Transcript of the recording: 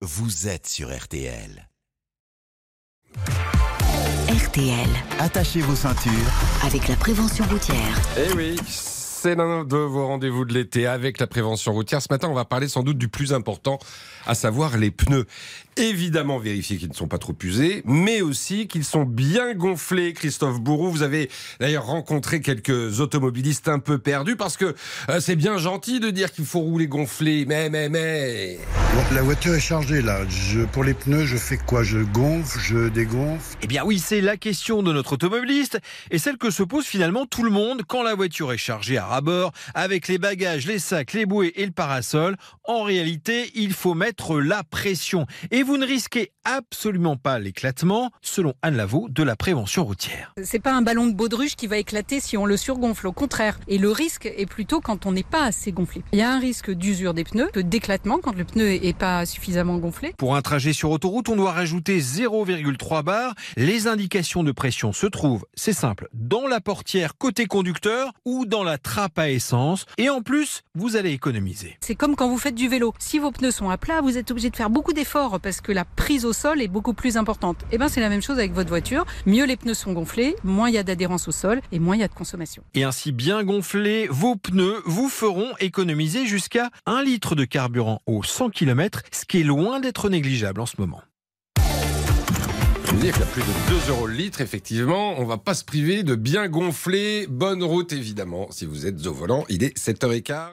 vous êtes sur RTL. RTL, Attachez vos ceintures. avec la prévention routière. Eh oui, c'est l'un de vos rendez-vous de l'été avec la prévention routière. Ce matin, on va parler sans doute du plus important, à savoir les pneus. Évidemment, vérifier qu'ils ne sont pas trop usés, mais aussi qu'ils sont bien gonflés. Christophe Bourreau, vous avez d'ailleurs rencontré quelques automobilistes un peu perdus parce que euh, c'est bien gentil de dire qu'il faut rouler gonflé, mais, mais, mais. Bon, la voiture est chargée là. Je, pour les pneus, je fais quoi? Je gonfle, je dégonfle? Eh bien oui, c'est la question de notre automobiliste et celle que se pose finalement tout le monde quand la voiture est chargée à rabord avec les bagages, les sacs, les bouées et le parasol. En réalité, il faut mettre la pression et vous ne risquez absolument pas l'éclatement selon Anne Lavaux de la prévention routière. C'est pas un ballon de baudruche qui va éclater si on le surgonfle, au contraire. Et le risque est plutôt quand on n'est pas assez gonflé. Il y a un risque d'usure des pneus, d'éclatement quand le pneu est pas suffisamment gonflé. Pour un trajet sur autoroute, on doit rajouter 0,3 bar. Les indications de pression se trouvent, c'est simple, dans la portière côté conducteur ou dans la trappe à essence. Et en plus, vous allez économiser. C'est comme quand vous faites du vélo. Si vos pneus sont à plat, vous êtes obligé de faire beaucoup d'efforts parce que la prise au sol est beaucoup plus importante. Et ben c'est la même chose avec votre voiture. Mieux les pneus sont gonflés, moins il y a d'adhérence au sol et moins il y a de consommation. Et ainsi bien gonflés, vos pneus vous feront économiser jusqu'à 1 litre de carburant au 100 km, ce qui est loin d'être négligeable en ce moment. Je veux dire qu'il y a plus de 2 euros le litre, effectivement. On va pas se priver de bien gonfler. Bonne route, évidemment. Si vous êtes au volant, il est 7h15.